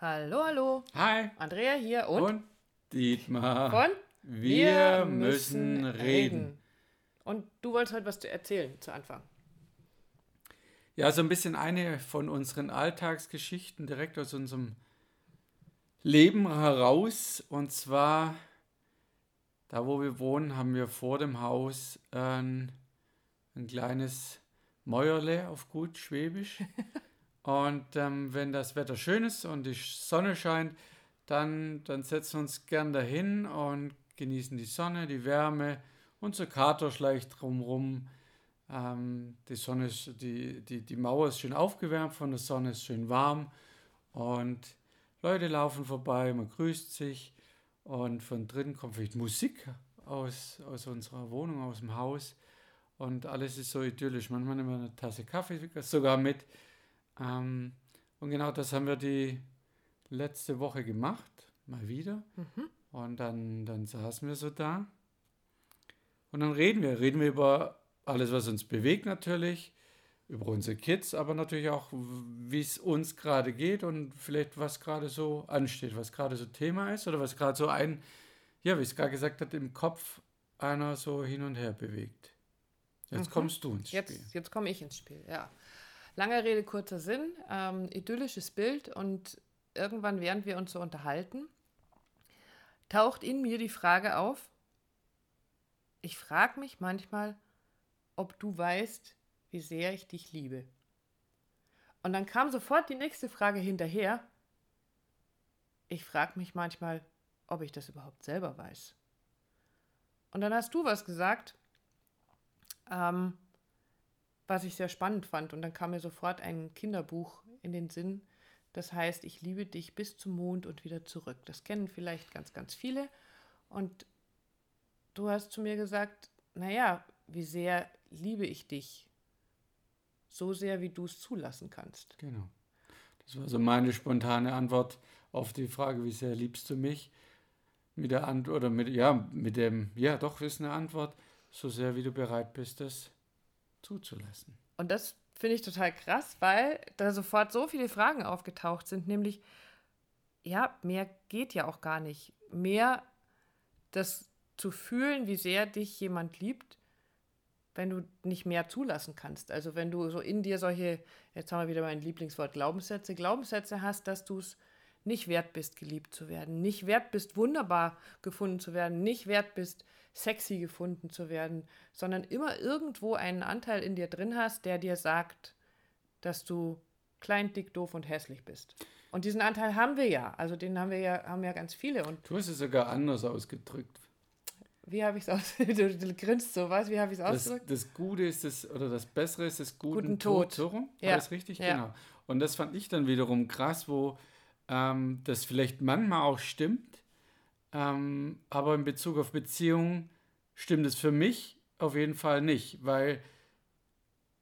Hallo, hallo. Hi. Andrea hier und, Und Dietmar. von Wir müssen reden. Und du wolltest heute was zu erzählen zu Anfang. Ja, so ein bisschen eine von unseren Alltagsgeschichten direkt aus unserem Leben heraus. Und zwar, da wo wir wohnen, haben wir vor dem Haus ein, ein kleines Mäuerle auf gut Schwäbisch. Und ähm, wenn das Wetter schön ist und die Sonne scheint, dann, dann setzen wir uns gern dahin und genießen die Sonne, die Wärme. Unser Kater schleicht drumrum. Ähm, die Sonne ist, die, die, die Mauer ist schön aufgewärmt von der Sonne, ist schön warm. Und Leute laufen vorbei, man grüßt sich. Und von drinnen kommt vielleicht Musik aus, aus unserer Wohnung, aus dem Haus. Und alles ist so idyllisch. Manchmal nehmen wir eine Tasse Kaffee sogar mit. Ähm, und genau das haben wir die letzte Woche gemacht, mal wieder. Und dann, dann saßen wir so da. Und dann reden wir. Reden wir über alles, was uns bewegt natürlich, über unsere Kids, aber natürlich auch, wie es uns gerade geht und vielleicht was gerade so ansteht, was gerade so Thema ist oder was gerade so ein, ja, wie es gerade gesagt hat, im Kopf einer so hin und her bewegt. Jetzt kommst du ins Spiel. Jetzt, jetzt komme ich ins Spiel, ja. Lange Rede, kurzer Sinn. Ähm, idyllisches Bild und irgendwann, während wir uns so unterhalten, taucht in mir die Frage auf, ich frage mich manchmal, ob du weißt, wie sehr ich dich liebe. Und dann kam sofort die nächste Frage hinterher. Ich frage mich manchmal, ob ich das überhaupt selber weiß. Und dann hast du was gesagt, ähm, was ich sehr spannend fand. Und dann kam mir sofort ein Kinderbuch in den Sinn. Das heißt, ich liebe dich bis zum Mond und wieder zurück. Das kennen vielleicht ganz, ganz viele. Und du hast zu mir gesagt, naja, wie sehr liebe ich dich? So sehr, wie du es zulassen kannst. Genau. Das war so meine spontane Antwort auf die Frage, wie sehr liebst du mich? Mit der Antwort, oder mit, ja, mit dem, ja, doch, ist eine Antwort, so sehr, wie du bereit bist, das zuzulassen. Und das finde ich total krass, weil da sofort so viele Fragen aufgetaucht sind, nämlich, ja, mehr geht ja auch gar nicht. Mehr das zu fühlen, wie sehr dich jemand liebt, wenn du nicht mehr zulassen kannst. Also wenn du so in dir solche, jetzt haben wir wieder mein Lieblingswort, Glaubenssätze, Glaubenssätze hast, dass du es nicht wert bist, geliebt zu werden, nicht wert bist, wunderbar gefunden zu werden, nicht wert bist, sexy gefunden zu werden, sondern immer irgendwo einen Anteil in dir drin hast, der dir sagt, dass du klein, dick, doof und hässlich bist. Und diesen Anteil haben wir ja. Also den haben wir ja, haben ja ganz viele. Und Du hast es sogar anders ausgedrückt. wie habe ich es aus? Du, grinst so, was? Wie habe ich es ausgedrückt? das Gute ist das, oder das Bessere ist das guten, Guten Tod. Tod. So rum? Ja. Das richtig? Ja. Genau. Und das fand ich dann wiederum krass, wo ähm, das vielleicht manchmal auch stimmt, ähm, aber in Bezug auf Beziehungen stimmt es für mich auf jeden Fall nicht, weil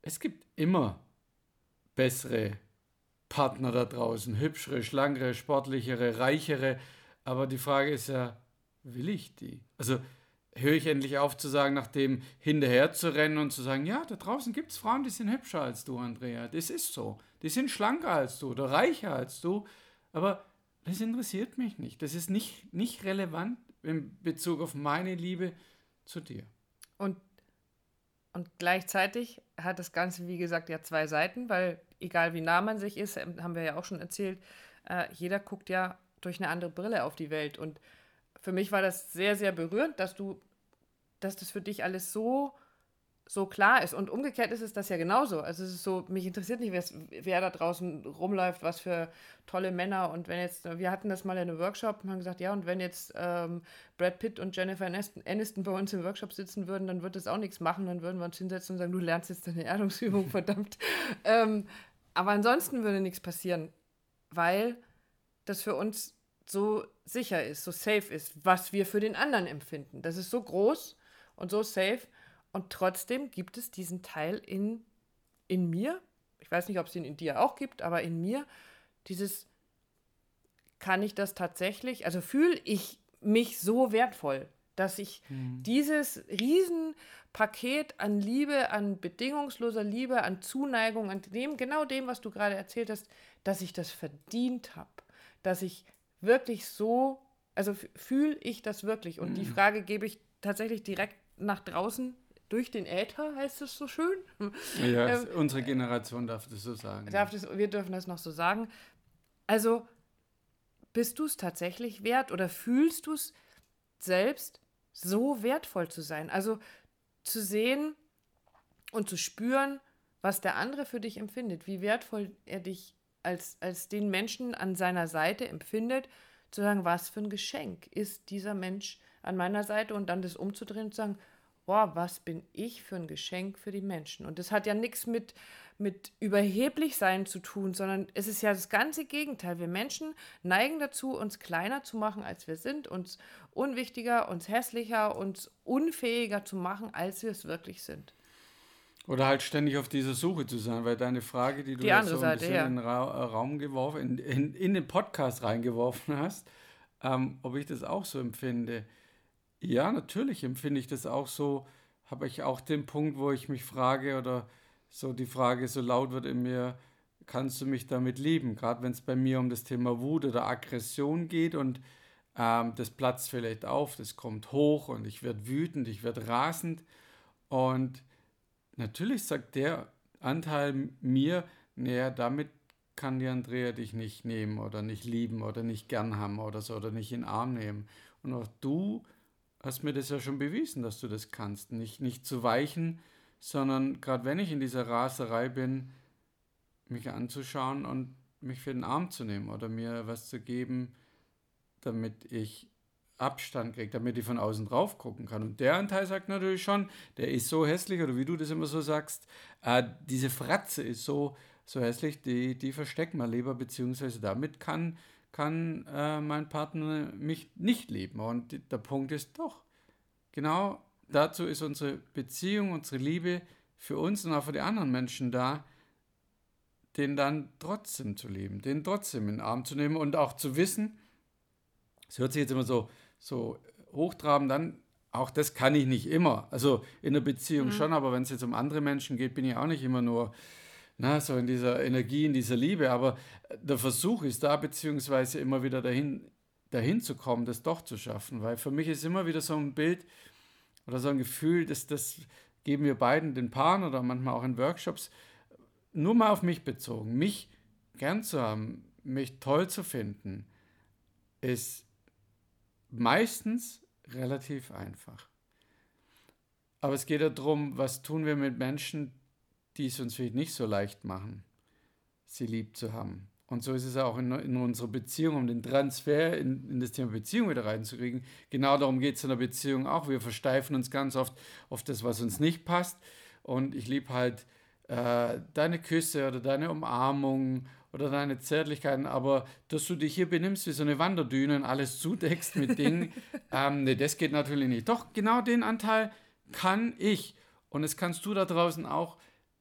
es gibt immer bessere Partner da draußen, hübschere, schlankere, sportlichere, reichere, aber die Frage ist ja, will ich die? Also höre ich endlich auf zu sagen, nach dem hinterher zu rennen und zu sagen, ja, da draußen gibt es Frauen, die sind hübscher als du, Andrea. Das ist so. Die sind schlanker als du oder reicher als du. Aber das interessiert mich nicht. Das ist nicht, nicht relevant in Bezug auf meine Liebe zu dir. Und, und gleichzeitig hat das Ganze, wie gesagt, ja zwei Seiten, weil egal wie nah man sich ist, ähm, haben wir ja auch schon erzählt, äh, jeder guckt ja durch eine andere Brille auf die Welt. Und für mich war das sehr, sehr berührend, dass du, dass das für dich alles so, so klar ist. Und umgekehrt ist es das ja genauso. Also es ist so, mich interessiert nicht, wer da draußen rumläuft, was für tolle Männer. Und wenn jetzt, wir hatten das mal in einem Workshop und haben gesagt, ja, und wenn jetzt ähm, Brad Pitt und Jennifer Aniston bei uns im Workshop sitzen würden, dann würde das auch nichts machen. Dann würden wir uns hinsetzen und sagen, du lernst jetzt deine Erdungsübung, verdammt. ähm, aber ansonsten würde nichts passieren, weil das für uns so sicher ist, so safe ist, was wir für den anderen empfinden. Das ist so groß und so safe. Und trotzdem gibt es diesen Teil in, in mir, ich weiß nicht, ob es ihn in dir auch gibt, aber in mir, dieses, kann ich das tatsächlich, also fühle ich mich so wertvoll, dass ich dieses Riesenpaket an Liebe, an bedingungsloser Liebe, an Zuneigung, an dem, genau dem, was du gerade erzählt hast, dass ich das verdient habe. dass ich wirklich so, also fühle ich das wirklich? Und mhm. die Frage gebe ich tatsächlich direkt nach draußen durch den Äther, heißt es so schön. Ja, ähm, unsere Generation darf das so sagen. Darf das, wir dürfen das noch so sagen. Also, bist du es tatsächlich wert oder fühlst du es selbst so wertvoll zu sein? Also, zu sehen und zu spüren, was der andere für dich empfindet, wie wertvoll er dich als, als den Menschen an seiner Seite empfindet, zu sagen, was für ein Geschenk ist dieser Mensch an meiner Seite und dann das umzudrehen und zu sagen, boah, was bin ich für ein Geschenk für die Menschen. Und das hat ja nichts mit, mit überheblich sein zu tun, sondern es ist ja das ganze Gegenteil. Wir Menschen neigen dazu, uns kleiner zu machen, als wir sind, uns unwichtiger, uns hässlicher, uns unfähiger zu machen, als wir es wirklich sind. Oder halt ständig auf dieser Suche zu sein, weil deine Frage, die du die andere so ein Seite, ja. in den Ra äh, Raum geworfen, in, in, in, den Podcast reingeworfen hast, ähm, ob ich das auch so empfinde. Ja, natürlich empfinde ich das auch so. Habe ich auch den Punkt, wo ich mich frage oder so die Frage so laut wird in mir, kannst du mich damit lieben? Gerade wenn es bei mir um das Thema Wut oder Aggression geht und ähm, das platzt vielleicht auf, das kommt hoch und ich werde wütend, ich werde rasend und Natürlich sagt der Anteil mir, naja, damit kann die Andrea dich nicht nehmen oder nicht lieben oder nicht gern haben oder so oder nicht in den Arm nehmen. Und auch du hast mir das ja schon bewiesen, dass du das kannst. Nicht, nicht zu weichen, sondern gerade wenn ich in dieser Raserei bin, mich anzuschauen und mich für den Arm zu nehmen oder mir was zu geben, damit ich Abstand kriegt, damit ich von außen drauf gucken kann. Und der Anteil sagt natürlich schon, der ist so hässlich, oder wie du das immer so sagst, äh, diese Fratze ist so, so hässlich, die, die versteckt man lieber, beziehungsweise damit kann, kann äh, mein Partner mich nicht lieben. Und der Punkt ist doch, genau dazu ist unsere Beziehung, unsere Liebe für uns und auch für die anderen Menschen da, den dann trotzdem zu lieben, den trotzdem in den Arm zu nehmen und auch zu wissen, es hört sich jetzt immer so, so hochtrabend dann, auch das kann ich nicht immer. Also in der Beziehung mhm. schon, aber wenn es jetzt um andere Menschen geht, bin ich auch nicht immer nur na, so in dieser Energie, in dieser Liebe. Aber der Versuch ist da, beziehungsweise immer wieder dahin, dahin zu kommen, das doch zu schaffen. Weil für mich ist immer wieder so ein Bild oder so ein Gefühl, dass das geben wir beiden den Paaren oder manchmal auch in Workshops, nur mal auf mich bezogen. Mich gern zu haben, mich toll zu finden, ist meistens relativ einfach. Aber es geht ja darum, was tun wir mit Menschen, die es uns vielleicht nicht so leicht machen, sie lieb zu haben. Und so ist es auch in, in unserer Beziehung, um den Transfer in, in das Thema Beziehung wieder reinzukriegen. Genau darum geht es in der Beziehung auch. Wir versteifen uns ganz oft auf das, was uns nicht passt. Und ich liebe halt äh, deine Küsse oder deine Umarmung oder deine Zärtlichkeiten, aber dass du dich hier benimmst wie so eine Wanderdüne und alles zudeckst mit Dingen, ähm, nee, das geht natürlich nicht. Doch, genau den Anteil kann ich. Und das kannst du da draußen auch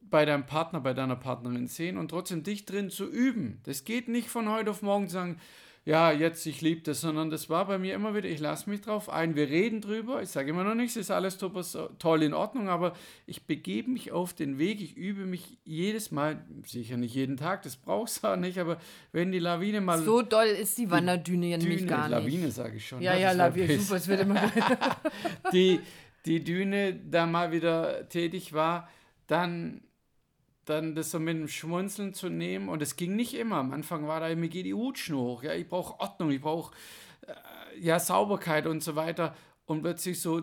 bei deinem Partner, bei deiner Partnerin sehen und trotzdem dich drin zu üben. Das geht nicht von heute auf morgen zu sagen, ja, jetzt, ich liebe das, sondern das war bei mir immer wieder, ich lasse mich drauf ein, wir reden drüber, ich sage immer noch nichts, ist alles toll in Ordnung, aber ich begebe mich auf den Weg, ich übe mich jedes Mal, sicher nicht jeden Tag, das brauchst du auch nicht, aber wenn die Lawine mal... So doll ist die Wanderdüne ja nämlich gar nicht. Lawine sage ich schon. Ja, ja, Lawine, super, es wird immer... die, die Düne da mal wieder tätig war, dann dann das so mit einem Schmunzeln zu nehmen. Und es ging nicht immer. Am Anfang war da, mir geht die Hutschnur hoch. Ja, ich brauche Ordnung, ich brauche äh, ja, Sauberkeit und so weiter. Und plötzlich so,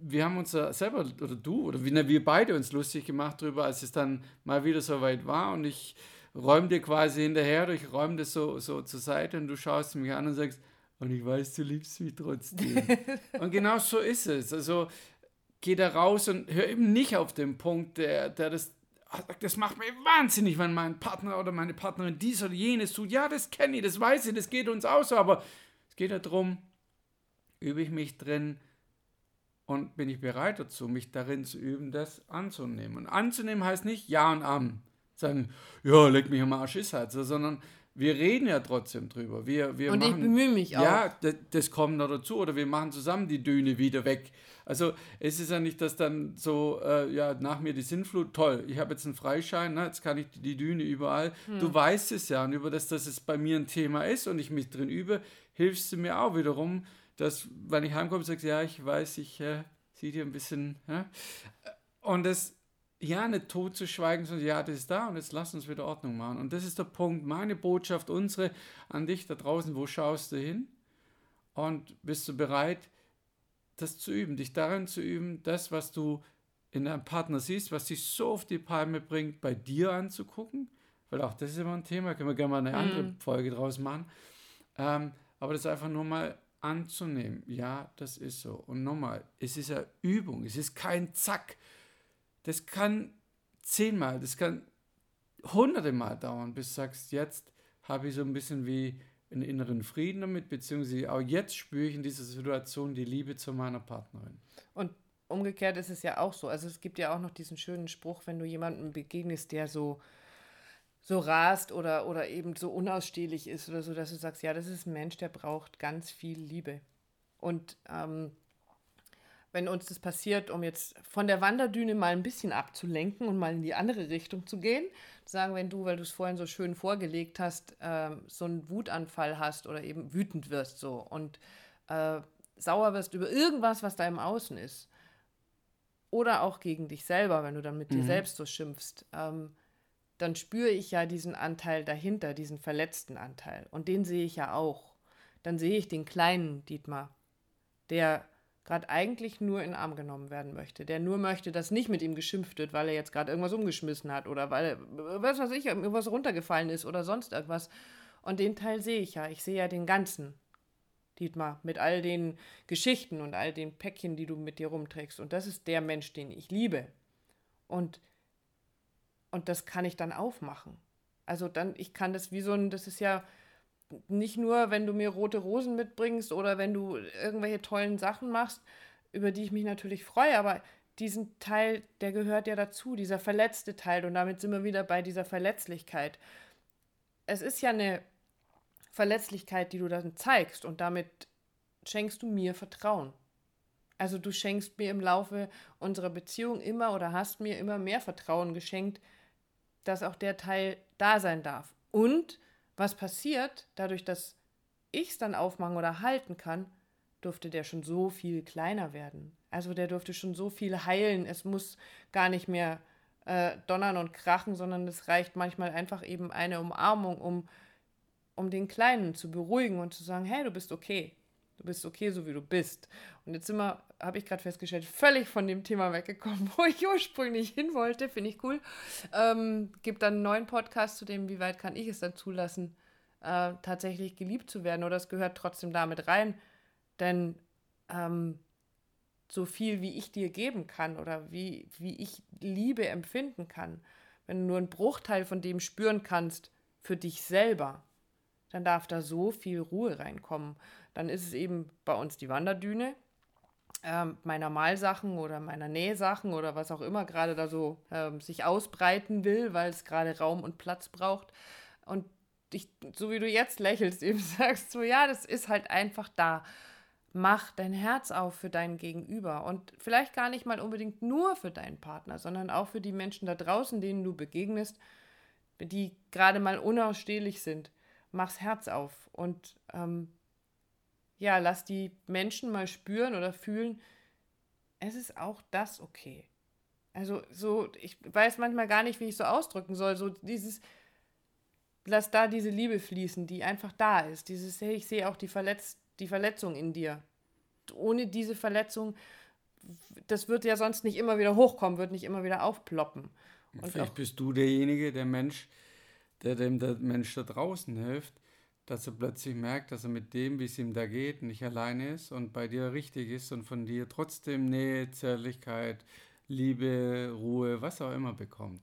wir haben uns da selber, oder du, oder wir, wir beide uns lustig gemacht darüber, als es dann mal wieder so weit war. Und ich räume dir quasi hinterher, ich räume das so, so zur Seite und du schaust mich an und sagst, und ich weiß, du liebst mich trotzdem. und genau so ist es. Also geh da raus und hör eben nicht auf den Punkt, der, der das das macht mich wahnsinnig, wenn mein Partner oder meine Partnerin dies oder jenes tut. Ja, das kenne ich, das weiß ich, das geht uns aus, aber es geht ja darum, übe ich mich drin und bin ich bereit dazu, mich darin zu üben, das anzunehmen. Und anzunehmen heißt nicht Ja und Am. Sagen, ja, leg mich am Arsch, ist halt so, sondern wir reden ja trotzdem drüber. Wir, wir und machen, ich bemühe mich auch. Ja, das, das kommt noch dazu. Oder wir machen zusammen die Düne wieder weg. Also es ist ja nicht, dass dann so, äh, ja, nach mir die Sinnflut, toll, ich habe jetzt einen Freischein, ne, jetzt kann ich die Düne überall. Hm. Du weißt es ja und über das, dass es bei mir ein Thema ist und ich mich drin übe, hilfst du mir auch wiederum, dass, wenn ich heimkomme, sagst, ja, ich weiß, ich äh, sehe dir ein bisschen. Ja? Und das, ja, nicht tot zu schweigen, sondern ja, das ist da und jetzt lass uns wieder Ordnung machen. Und das ist der Punkt, meine Botschaft, unsere an dich da draußen, wo schaust du hin? Und bist du bereit, das zu üben, dich darin zu üben, das, was du in deinem Partner siehst, was dich so auf die Palme bringt, bei dir anzugucken? Weil auch das ist immer ein Thema, können wir gerne mal eine andere mm. Folge draus machen. Ähm, aber das einfach nur mal anzunehmen. Ja, das ist so. Und nochmal, es ist ja Übung, es ist kein Zack. Das kann zehnmal, das kann hunderte Mal dauern, bis du sagst, jetzt habe ich so ein bisschen wie einen inneren Frieden damit, beziehungsweise auch jetzt spüre ich in dieser Situation die Liebe zu meiner Partnerin. Und umgekehrt ist es ja auch so. Also es gibt ja auch noch diesen schönen Spruch, wenn du jemandem begegnest, der so so rast oder, oder eben so unausstehlich ist oder so, dass du sagst, ja, das ist ein Mensch, der braucht ganz viel Liebe. Und ähm, wenn uns das passiert, um jetzt von der Wanderdüne mal ein bisschen abzulenken und mal in die andere Richtung zu gehen, sagen, wenn du, weil du es vorhin so schön vorgelegt hast, äh, so einen Wutanfall hast oder eben wütend wirst so und äh, sauer wirst über irgendwas, was da im Außen ist, oder auch gegen dich selber, wenn du dann mit mhm. dir selbst so schimpfst, ähm, dann spüre ich ja diesen Anteil dahinter, diesen verletzten Anteil. Und den sehe ich ja auch. Dann sehe ich den kleinen Dietmar, der gerade eigentlich nur in den Arm genommen werden möchte, der nur möchte, dass nicht mit ihm geschimpft wird, weil er jetzt gerade irgendwas umgeschmissen hat oder weil, was weiß ich, irgendwas runtergefallen ist oder sonst irgendwas. Und den Teil sehe ich ja. Ich sehe ja den ganzen Dietmar mit all den Geschichten und all den Päckchen, die du mit dir rumträgst. Und das ist der Mensch, den ich liebe. Und und das kann ich dann aufmachen. Also dann, ich kann das wie so ein, das ist ja nicht nur, wenn du mir rote Rosen mitbringst oder wenn du irgendwelche tollen Sachen machst, über die ich mich natürlich freue, aber diesen Teil, der gehört ja dazu, dieser verletzte Teil. Und damit sind wir wieder bei dieser Verletzlichkeit. Es ist ja eine Verletzlichkeit, die du dann zeigst und damit schenkst du mir Vertrauen. Also du schenkst mir im Laufe unserer Beziehung immer oder hast mir immer mehr Vertrauen geschenkt, dass auch der Teil da sein darf. Und was passiert, dadurch, dass ich es dann aufmachen oder halten kann, durfte der schon so viel kleiner werden. Also der durfte schon so viel heilen. Es muss gar nicht mehr äh, donnern und krachen, sondern es reicht manchmal einfach eben eine Umarmung, um, um den Kleinen zu beruhigen und zu sagen, hey, du bist okay. Du bist okay, so wie du bist. Und jetzt sind wir, habe ich gerade festgestellt, völlig von dem Thema weggekommen, wo ich ursprünglich hin wollte. Finde ich cool. Ähm, gibt dann einen neuen Podcast zu dem, wie weit kann ich es dann zulassen, äh, tatsächlich geliebt zu werden. Oder es gehört trotzdem damit rein. Denn ähm, so viel, wie ich dir geben kann oder wie, wie ich Liebe empfinden kann, wenn du nur einen Bruchteil von dem spüren kannst für dich selber, dann darf da so viel Ruhe reinkommen. Dann ist es eben bei uns die Wanderdüne, ähm, meiner Malsachen oder meiner Nähsachen oder was auch immer gerade da so ähm, sich ausbreiten will, weil es gerade Raum und Platz braucht. Und ich, so wie du jetzt lächelst, eben sagst, so ja, das ist halt einfach da. Mach dein Herz auf für dein Gegenüber und vielleicht gar nicht mal unbedingt nur für deinen Partner, sondern auch für die Menschen da draußen, denen du begegnest, die gerade mal unausstehlich sind. Mach's Herz auf und ähm, ja, lass die Menschen mal spüren oder fühlen, es ist auch das okay. Also so, ich weiß manchmal gar nicht, wie ich so ausdrücken soll, so dieses, lass da diese Liebe fließen, die einfach da ist. Dieses, hey, ich sehe auch die, Verletz die Verletzung in dir. Ohne diese Verletzung, das wird ja sonst nicht immer wieder hochkommen, wird nicht immer wieder aufploppen. Und Vielleicht bist du derjenige, der Mensch, der dem der Mensch da draußen hilft, dass er plötzlich merkt, dass er mit dem, wie es ihm da geht, nicht alleine ist und bei dir richtig ist und von dir trotzdem Nähe, Zärtlichkeit, Liebe, Ruhe, was auch immer bekommt.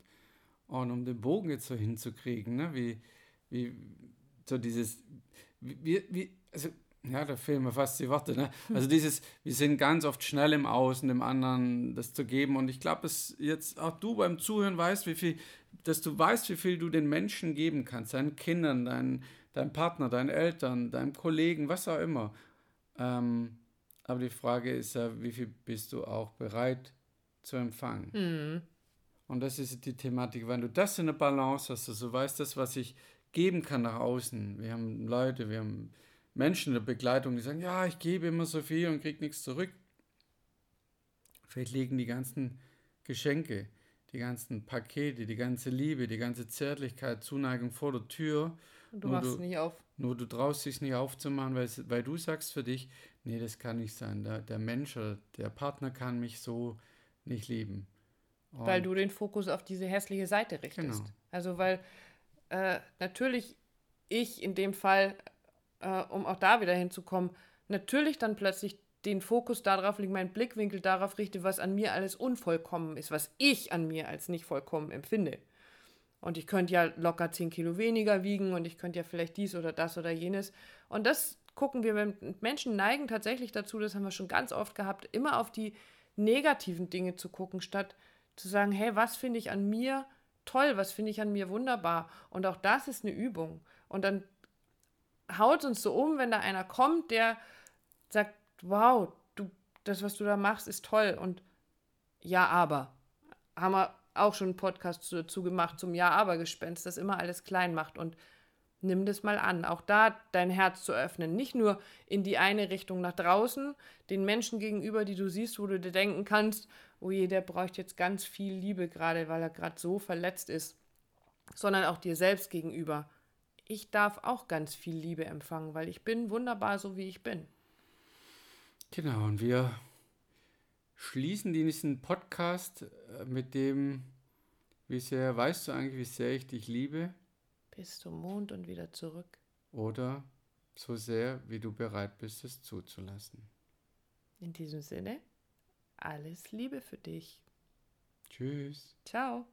Und um den Bogen jetzt so hinzukriegen, ne, wie, wie so dieses, wie, wie, also, ja, da fehlen mir fast die Worte, ne? Hm. Also dieses, wir sind ganz oft schnell im Außen, dem anderen das zu geben. Und ich glaube, dass jetzt auch du beim Zuhören weißt, wie viel dass du weißt, wie viel du den Menschen geben kannst, deinen Kindern, deinen, deinem Partner, deinen Eltern, deinem Kollegen, was auch immer. Ähm, aber die Frage ist ja, wie viel bist du auch bereit zu empfangen? Mhm. Und das ist die Thematik. Wenn du das in der Balance hast, also weißt das, was ich geben kann nach außen. Wir haben Leute, wir haben Menschen in der Begleitung, die sagen, ja, ich gebe immer so viel und kriege nichts zurück. Vielleicht liegen die ganzen Geschenke, die ganzen Pakete, die ganze Liebe, die ganze Zärtlichkeit, Zuneigung vor der Tür. Du machst es nicht auf. Nur du traust dich nicht aufzumachen, weil, weil du sagst für dich, nee, das kann nicht sein. Der, der Mensch oder der Partner kann mich so nicht lieben. Und weil du den Fokus auf diese hässliche Seite richtest. Genau. Also weil äh, natürlich ich in dem Fall, äh, um auch da wieder hinzukommen, natürlich dann plötzlich den Fokus darauf lege, meinen Blickwinkel darauf richte, was an mir alles unvollkommen ist, was ich an mir als nicht vollkommen empfinde. Und ich könnte ja locker 10 Kilo weniger wiegen und ich könnte ja vielleicht dies oder das oder jenes. Und das gucken wir, Menschen neigen tatsächlich dazu, das haben wir schon ganz oft gehabt, immer auf die negativen Dinge zu gucken, statt zu sagen, hey, was finde ich an mir toll, was finde ich an mir wunderbar. Und auch das ist eine Übung. Und dann haut uns so um, wenn da einer kommt, der sagt, wow, du, das, was du da machst, ist toll. Und ja, aber. Haben wir auch schon einen Podcast dazu gemacht, zum Ja-Aber-Gespenst, das immer alles klein macht. Und nimm das mal an. Auch da dein Herz zu öffnen. Nicht nur in die eine Richtung nach draußen, den Menschen gegenüber, die du siehst, wo du dir denken kannst, oh je, der braucht jetzt ganz viel Liebe gerade, weil er gerade so verletzt ist, sondern auch dir selbst gegenüber. Ich darf auch ganz viel Liebe empfangen, weil ich bin wunderbar so, wie ich bin. Genau, und wir schließen diesen Podcast äh, mit dem, wie sehr weißt du eigentlich, wie sehr ich dich liebe? Bis zum Mond und wieder zurück. Oder so sehr, wie du bereit bist, es zuzulassen. In diesem Sinne, alles Liebe für dich. Tschüss. Ciao.